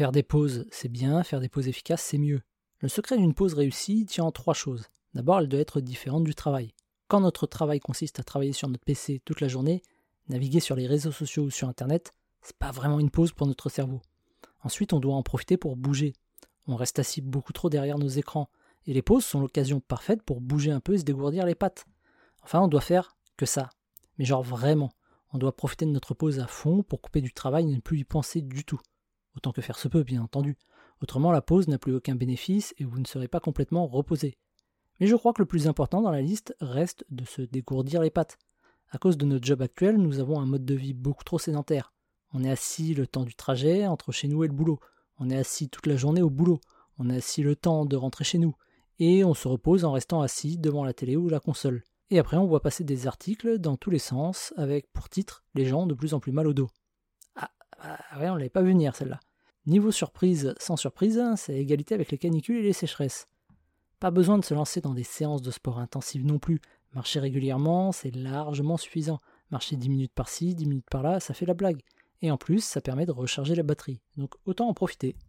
Faire des pauses, c'est bien, faire des pauses efficaces, c'est mieux. Le secret d'une pause réussie tient en trois choses. D'abord, elle doit être différente du travail. Quand notre travail consiste à travailler sur notre PC toute la journée, naviguer sur les réseaux sociaux ou sur Internet, c'est pas vraiment une pause pour notre cerveau. Ensuite, on doit en profiter pour bouger. On reste assis beaucoup trop derrière nos écrans, et les pauses sont l'occasion parfaite pour bouger un peu et se dégourdir les pattes. Enfin, on doit faire que ça. Mais genre vraiment, on doit profiter de notre pause à fond pour couper du travail et ne plus y penser du tout. Autant que faire se peut, bien entendu. Autrement, la pause n'a plus aucun bénéfice et vous ne serez pas complètement reposé. Mais je crois que le plus important dans la liste reste de se dégourdir les pattes. À cause de notre job actuel, nous avons un mode de vie beaucoup trop sédentaire. On est assis le temps du trajet entre chez nous et le boulot. On est assis toute la journée au boulot. On est assis le temps de rentrer chez nous. Et on se repose en restant assis devant la télé ou la console. Et après, on voit passer des articles dans tous les sens, avec pour titre Les gens de plus en plus mal au dos. Ah, ouais, on l'avait pas venir celle-là. Niveau surprise, sans surprise, c'est égalité avec les canicules et les sécheresses. Pas besoin de se lancer dans des séances de sport intensives non plus. Marcher régulièrement, c'est largement suffisant. Marcher 10 minutes par-ci, 10 minutes par-là, ça fait la blague. Et en plus, ça permet de recharger la batterie. Donc autant en profiter.